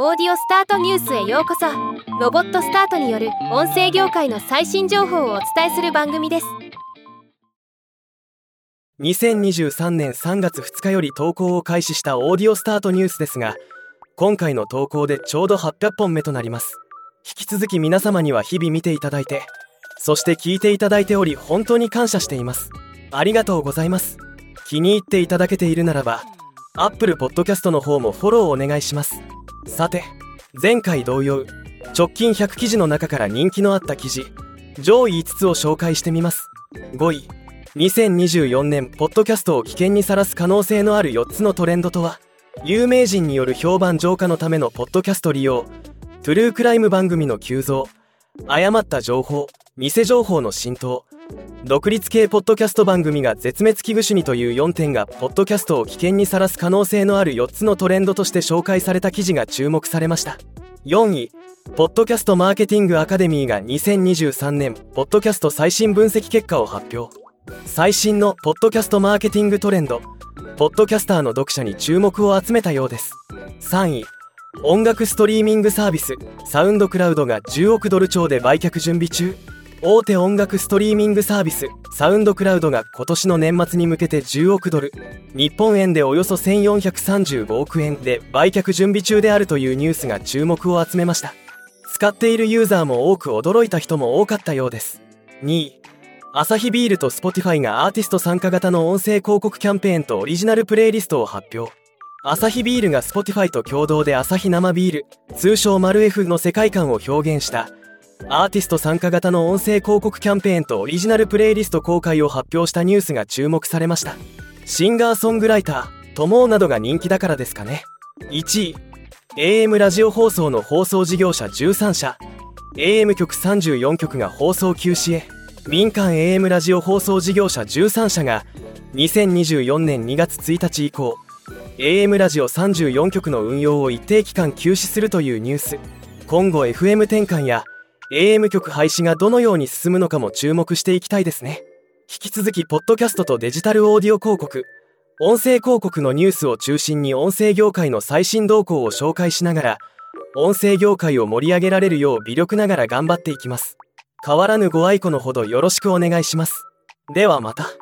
オーディオスタートニュースへようこそ。ロボットスタートによる音声業界の最新情報をお伝えする番組です。2023年3月2日より投稿を開始したオーディオスタートニュースですが今回の投稿でちょうど800本目となります。引き続き皆様には日々見ていただいてそして聞いていただいており本当に感謝しています。ありがとうございます。気に入っていただけているならば Apple Podcast の方もフォローお願いします。さて前回同様直近100記事の中から人気のあった記事上位5つを紹介してみます。5位2024年ポッドキャストを危険にさらす可能性のある4つのトレンドとは有名人による評判浄化のためのポッドキャスト利用トゥルークライム番組の急増誤った情報偽情報の浸透独立系ポッドキャスト番組が絶滅危惧種にという4点がポッドキャストを危険にさらす可能性のある4つのトレンドとして紹介された記事が注目されました。4位ポッドキャストマーケティングアカデミーが2023年ポッドキャスト最新分析結果を発表。最新のポッドキャストマーケティングトレンドポッドキャスターの読者に注目を集めたようです。3位音楽ストリーミングサービスサウンドクラウドが10億ドル超で売却準備中。大手音楽ストリーミングサービスサウンドクラウドが今年の年末に向けて10億ドル。日本円でおよそ1435億円で売却準備中であるというニュースが注目を集めました。使っているユーザーも多く驚いた人も多かったようです。2位アサヒビールと Spotify がアーティスト参加型の音声広告キャンペーンとオリジナルプレイリストを発表。アサヒビールが Spotify と共同でアサヒ生ビール通称マル F の世界観を表現した。アーティスト参加型の音声広告キャンペーンとオリジナルプレイリスト公開を発表したニュースが注目されました。シンガーソングライタートモーなどが人気だからですかね。1位 AM ラジオ放送の放送事業者13社。AM 局34局が放送休止へ。民間 AM ラジオ放送事業者13社が2024年2月1日以降 AM ラジオ34局の運用を一定期間休止するというニュース。今後 FM 転換や AM 局廃止がどのように進むのかも注目していきたいですね。引き続きポッドキャストとデジタルオーディオ広告音声広告のニュースを中心に音声業界の最新動向を紹介しながら音声業界を盛り上げられるよう微力ながら頑張っていきます。変わらぬご愛顧のほどよろしくお願いします。ではまた。